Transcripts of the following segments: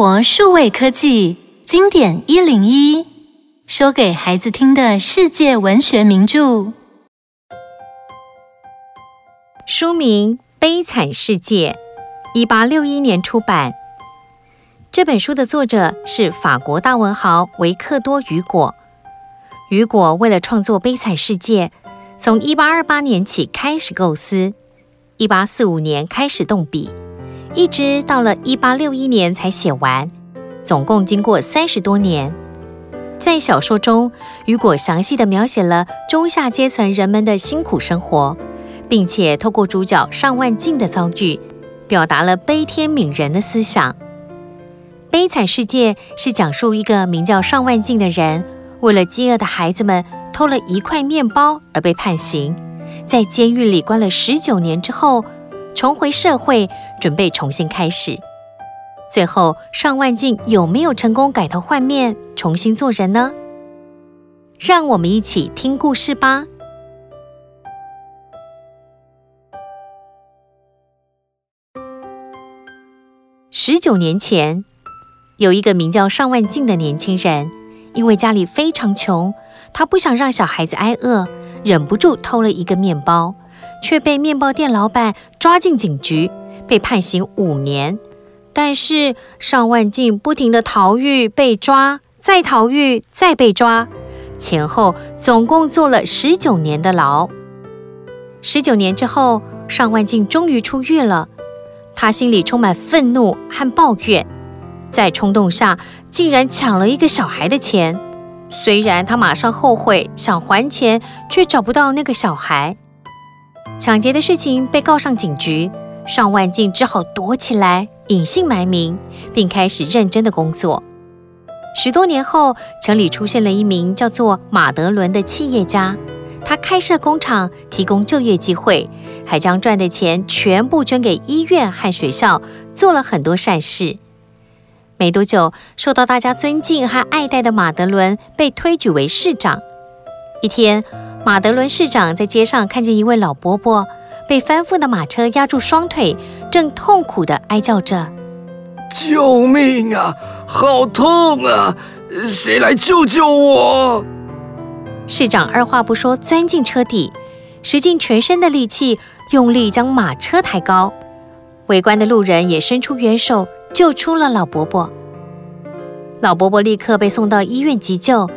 国数位科技经典一零一，说给孩子听的世界文学名著。书名《悲惨世界》，一八六一年出版。这本书的作者是法国大文豪维克多·雨果。雨果为了创作《悲惨世界》，从一八二八年起开始构思，一八四五年开始动笔，一直到了一八六一年才写完，总共经过三十多年。在小说中，雨果详细地描写了中下阶层人们的辛苦生活，并且透过主角尚万静的遭遇，表达了悲天悯人的思想。《悲惨世界》是讲述一个名叫尚万静的人，为了饥饿的孩子们偷了一块面包而被判刑，在监狱里关了十九年之后，重回社会，准备重新开始。最后，尚万静有没有成功改头换面，重新做人呢？让我们一起听故事吧。十九年前。有一个名叫尚万静的年轻人，因为家里非常穷，他不想让小孩子挨饿，忍不住偷了一个面包，却被面包店老板抓进警局，被判刑五年。但是尚万静不停地逃狱、被抓、再逃狱、再被抓，前后总共坐了十九年的牢。十九年之后，尚万静终于出狱了，他心里充满愤怒和抱怨。在冲动下，竟然抢了一个小孩的钱。虽然他马上后悔，想还钱，却找不到那个小孩。抢劫的事情被告上警局，尚万静只好躲起来，隐姓埋名，并开始认真的工作。许多年后，城里出现了一名叫做马德伦的企业家，他开设工厂，提供就业机会，还将赚的钱全部捐给医院和学校，做了很多善事。没多久，受到大家尊敬和爱戴的马德伦被推举为市长。一天，马德伦市长在街上看见一位老伯伯被翻覆的马车压住双腿，正痛苦地哀叫着：“救命啊！好痛啊！谁来救救我？”市长二话不说，钻进车底，使尽全身的力气，用力将马车抬高。围观的路人也伸出援手。救出了老伯伯，老伯伯立刻被送到医院急救。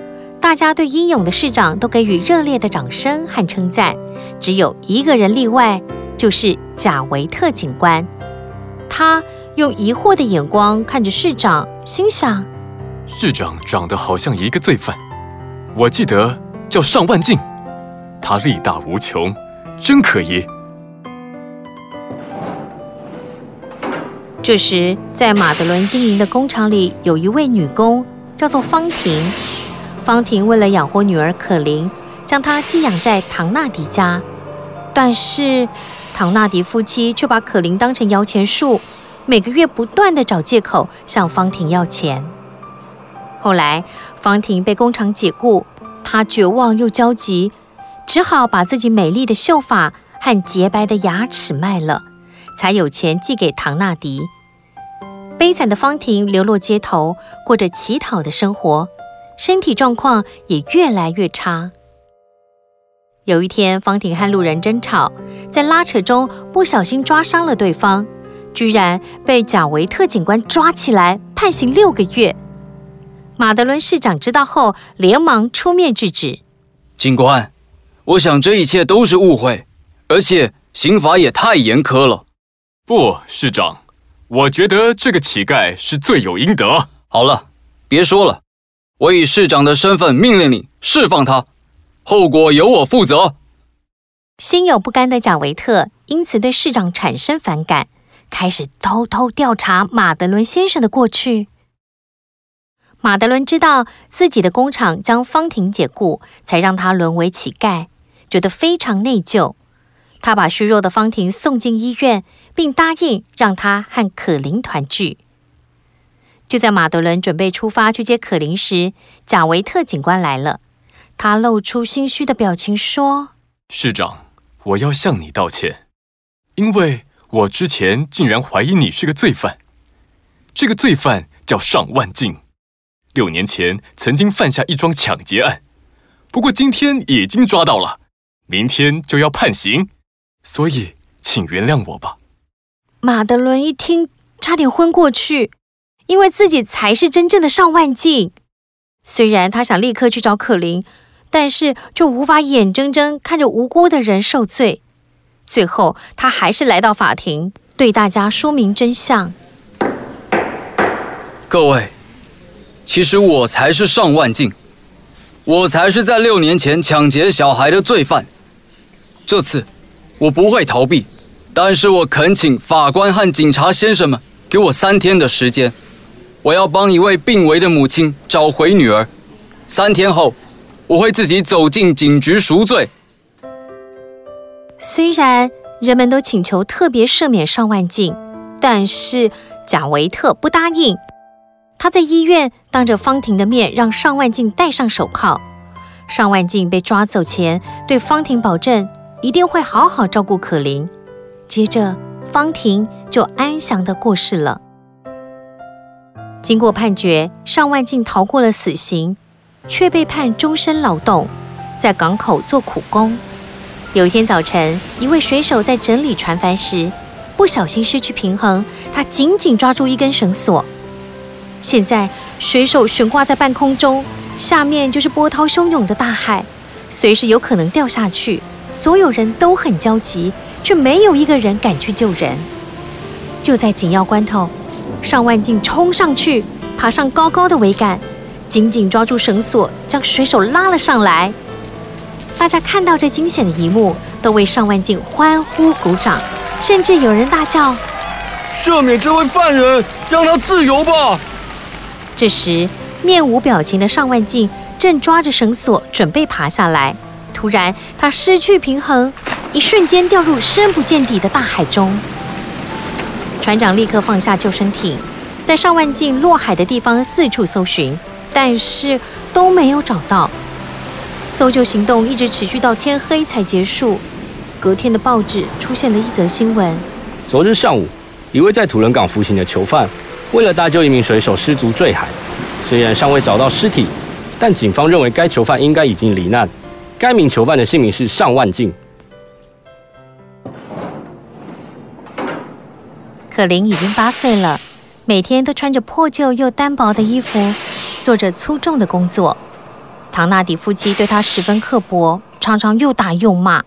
大家对英勇的市长都给予热烈的掌声和称赞。只有一个人例外，就是贾维特警官。他用疑惑的眼光看着市长，心想：市长长得好像一个罪犯，我记得叫尚万进，他力大无穷，真可疑。这时，在马德伦经营的工厂里，有一位女工，叫做方婷。方婷为了养活女儿可琳，将她寄养在唐纳迪家。但是，唐纳迪夫妻却把可琳当成摇钱树，每个月不断地找借口向方婷要钱。后来，方婷被工厂解雇，她绝望又焦急，只好把自己美丽的秀发和洁白的牙齿卖了。才有钱寄给唐纳迪。悲惨的方婷流落街头，过着乞讨的生活，身体状况也越来越差。有一天，方婷和路人争吵，在拉扯中不小心抓伤了对方，居然被贾维特警官抓起来判刑六个月。马德伦市长知道后，连忙出面制止。警官，我想这一切都是误会，而且刑罚也太严苛了。不，市长，我觉得这个乞丐是罪有应得。好了，别说了，我以市长的身份命令你释放他，后果由我负责。心有不甘的贾维特因此对市长产生反感，开始偷偷调查马德伦先生的过去。马德伦知道自己的工厂将方婷解雇，才让他沦为乞丐，觉得非常内疚。他把虚弱的方婷送进医院，并答应让她和可琳团聚。就在马德伦准备出发去接可琳时，贾维特警官来了。他露出心虚的表情，说：“市长，我要向你道歉，因为我之前竟然怀疑你是个罪犯。这个罪犯叫尚万静，六年前曾经犯下一桩抢劫案，不过今天已经抓到了，明天就要判刑，所以请原谅我吧。”马德伦一听，差点昏过去，因为自己才是真正的上万静。虽然他想立刻去找可伶，但是就无法眼睁睁看着无辜的人受罪。最后，他还是来到法庭，对大家说明真相。各位，其实我才是上万静，我才是在六年前抢劫小孩的罪犯。这次，我不会逃避，但是我恳请法官和警察先生们给我三天的时间。我要帮一位病危的母亲找回女儿。三天后，我会自己走进警局赎罪。虽然人们都请求特别赦免尚万静，但是贾维特不答应。他在医院当着方婷的面让尚万静戴上手铐。尚万静被抓走前，对方婷保证一定会好好照顾可琳。接着，方婷就安详地过世了。经过判决，上万静逃过了死刑，却被判终身劳动，在港口做苦工。有一天早晨，一位水手在整理船帆时，不小心失去平衡，他紧紧抓住一根绳索。现在，水手悬挂在半空中，下面就是波涛汹涌的大海，随时有可能掉下去。所有人都很焦急，却没有一个人敢去救人。就在紧要关头，上万静冲上去，爬上高高的桅杆，紧紧抓住绳索，将水手拉了上来。大家看到这惊险的一幕，都为上万静欢呼鼓掌，甚至有人大叫：“赦免这位犯人，让他自由吧！”这时，面无表情的上万静正抓着绳索准备爬下来，突然他失去平衡，一瞬间掉入深不见底的大海中。船长立刻放下救生艇，在上万径落海的地方四处搜寻，但是都没有找到。搜救行动一直持续到天黑才结束。隔天的报纸出现了一则新闻：昨日上午，一位在土伦港服刑的囚犯，为了搭救一名水手失足坠海。虽然尚未找到尸体，但警方认为该囚犯应该已经罹难。该名囚犯的姓名是上万静。可林已经八岁了，每天都穿着破旧又单薄的衣服，做着粗重的工作。唐纳迪夫妻对他十分刻薄，常常又打又骂。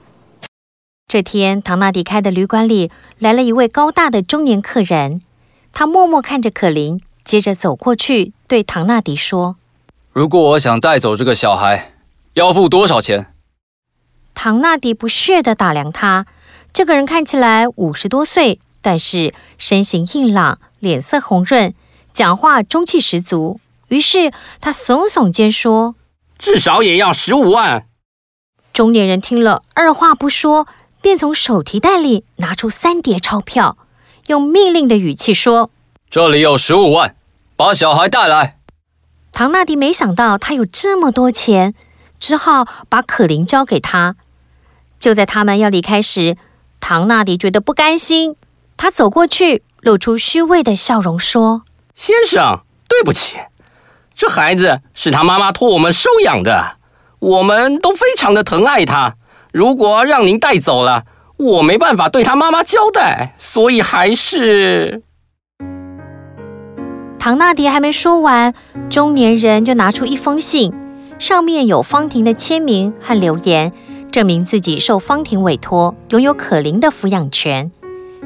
这天，唐纳迪开的旅馆里来了一位高大的中年客人，他默默看着可林，接着走过去对唐纳迪说：“如果我想带走这个小孩，要付多少钱？”唐纳迪不屑地打量他，这个人看起来五十多岁。但是身形硬朗，脸色红润，讲话中气十足。于是他耸耸肩说：“至少也要十五万。”中年人听了，二话不说，便从手提袋里拿出三叠钞票，用命令的语气说：“这里有十五万，把小孩带来。”唐纳迪没想到他有这么多钱，只好把可琳交给他。就在他们要离开时，唐纳迪觉得不甘心。他走过去，露出虚伪的笑容，说：“先生，对不起，这孩子是他妈妈托我们收养的，我们都非常的疼爱他。如果让您带走了，我没办法对他妈妈交代，所以还是……”唐纳迪还没说完，中年人就拿出一封信，上面有方婷的签名和留言，证明自己受方婷委托，拥有可伶的抚养权。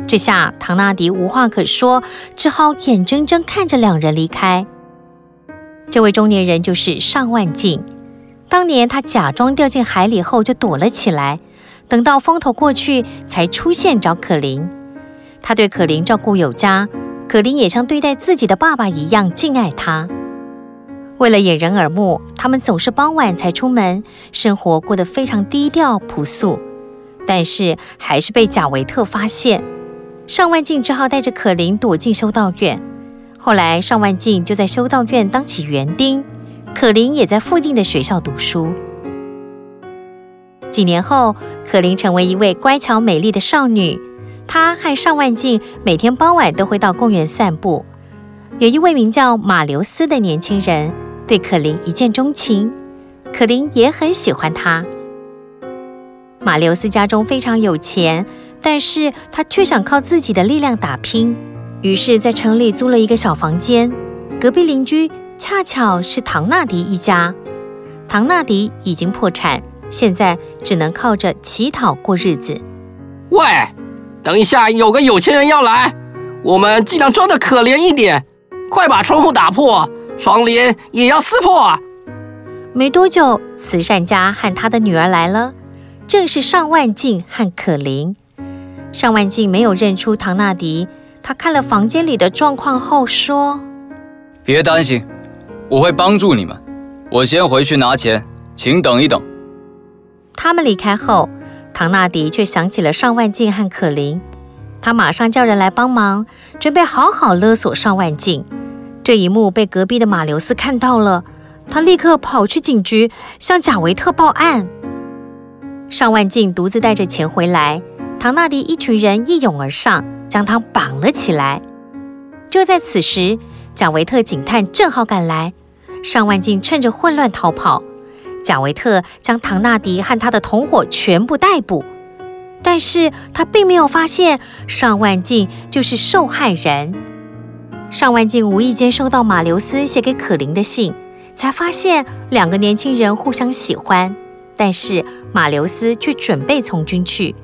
这下唐纳迪无话可说，只好眼睁睁看着两人离开。这位中年人就是尚万静。当年他假装掉进海里后就躲了起来，等到风头过去才出现找可伶。他对可伶照顾有加，可伶也像对待自己的爸爸一样敬爱他。为了掩人耳目，他们总是傍晚才出门，生活过得非常低调朴素，但是还是被贾维特发现。尚万静只好带着可伶躲进修道院。后来，尚万静就在修道院当起园丁，可伶也在附近的学校读书。几年后，可伶成为一位乖巧美丽的少女。她和尚万静每天傍晚都会到公园散步。有一位名叫马留斯的年轻人，对可伶一见钟情，可伶也很喜欢他。马留斯家中非常有钱，但是他却想靠自己的力量打拼，于是，在城里租了一个小房间。隔壁邻居恰巧是唐纳迪一家，唐纳迪已经破产，现在只能靠着乞讨过日子。喂，等一下，有个有钱人要来，我们尽量装得可怜一点，快把窗户打破，窗帘也要撕破啊！没多久，慈善家和他的女儿来了。正是上万进和可伶。尚万进没有认出唐纳迪，他看了房间里的状况后说：“别担心，我会帮助你们。我先回去拿钱，请等一等。”他们离开后，唐纳迪却想起了尚万进和可琳，他马上叫人来帮忙，准备好好勒索尚万进。这一幕被隔壁的马留斯看到了，他立刻跑去警局向贾维特报案。尚万进独自带着钱回来，唐纳迪一群人一拥而上，将他绑了起来。就在此时，贾维特警探正好赶来，尚万进趁着混乱逃跑，贾维特将唐纳迪和他的同伙全部逮捕，但是他并没有发现尚万进就是受害人。尚万进无意间收到马留斯写给可伶的信，才发现两个年轻人互相喜欢。但是马留斯却准备从军去，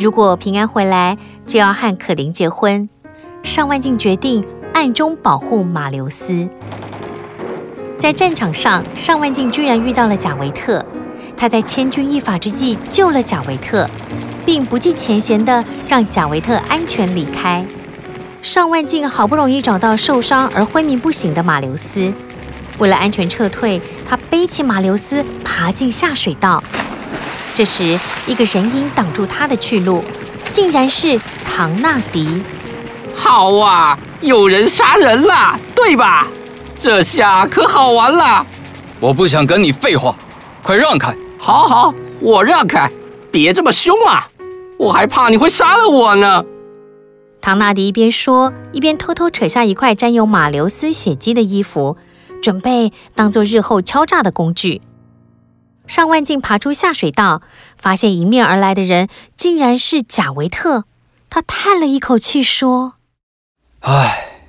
如果平安回来，就要和可琳结婚。尚万进决定暗中保护马留斯。在战场上，尚万进居然遇到了贾维特，他在千钧一发之际救了贾维特，并不计前嫌地让贾维特安全离开。尚万进好不容易找到受伤而昏迷不醒的马留斯。为了安全撤退，他背起马留斯爬进下水道。这时，一个人影挡住他的去路，竟然是唐纳迪。好啊，有人杀人了，对吧？这下可好玩了。我不想跟你废话，快让开！好好，我让开，别这么凶啊！我还怕你会杀了我呢。唐纳迪一边说，一边偷偷扯下一块沾有马留斯血迹的衣服。准备当做日后敲诈的工具。尚万进爬出下水道，发现迎面而来的人竟然是贾维特。他叹了一口气说：“唉，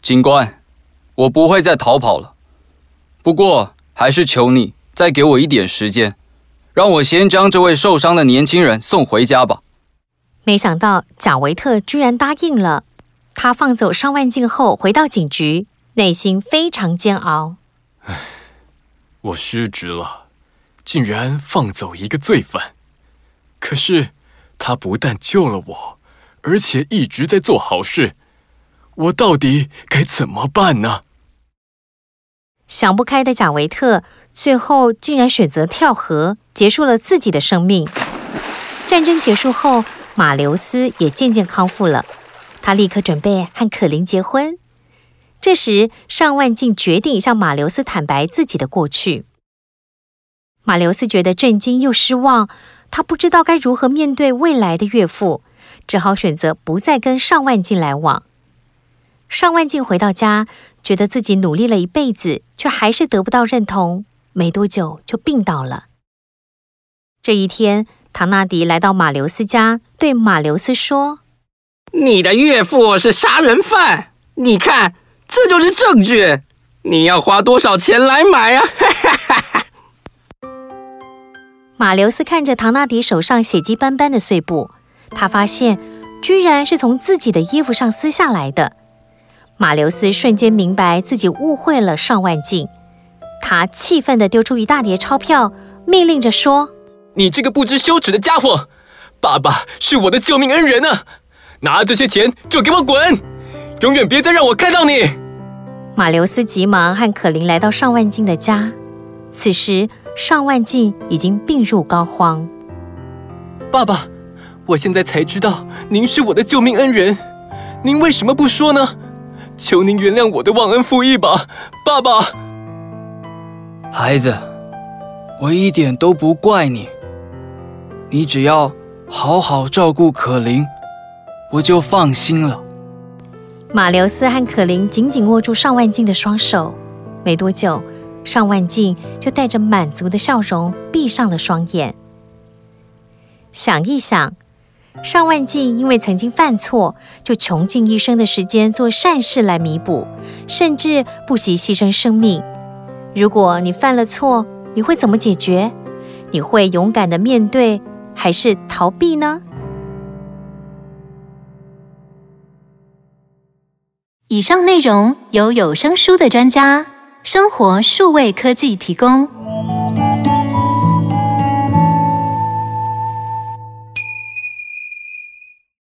警官，我不会再逃跑了。不过，还是求你再给我一点时间，让我先将这位受伤的年轻人送回家吧。”没想到贾维特居然答应了。他放走尚万进后，回到警局。内心非常煎熬。唉，我失职了，竟然放走一个罪犯。可是他不但救了我，而且一直在做好事。我到底该怎么办呢？想不开的贾维特最后竟然选择跳河，结束了自己的生命。战争结束后，马留斯也渐渐康复了。他立刻准备和可琳结婚。这时，尚万进决定向马留斯坦白自己的过去。马留斯觉得震惊又失望，他不知道该如何面对未来的岳父，只好选择不再跟尚万进来往。尚万进回到家，觉得自己努力了一辈子，却还是得不到认同，没多久就病倒了。这一天，唐纳迪来到马留斯家，对马留斯说：“你的岳父是杀人犯，你看。”这就是证据，你要花多少钱来买啊？马留斯看着唐纳迪手上血迹斑斑的碎布，他发现居然是从自己的衣服上撕下来的。马留斯瞬间明白自己误会了尚万进，他气愤地丢出一大叠钞票，命令着说：“你这个不知羞耻的家伙，爸爸是我的救命恩人啊！拿这些钱就给我滚！”永远别再让我看到你！马留斯急忙和可琳来到尚万进的家。此时，尚万进已经病入膏肓。爸爸，我现在才知道您是我的救命恩人，您为什么不说呢？求您原谅我的忘恩负义吧，爸爸。孩子，我一点都不怪你，你只要好好照顾可琳，我就放心了。马留斯和可琳紧紧握住上万静的双手，没多久，尚万静就带着满足的笑容闭上了双眼。想一想，尚万静因为曾经犯错，就穷尽一生的时间做善事来弥补，甚至不惜牺牲生命。如果你犯了错，你会怎么解决？你会勇敢的面对，还是逃避呢？以上内容由有声书的专家生活数位科技提供。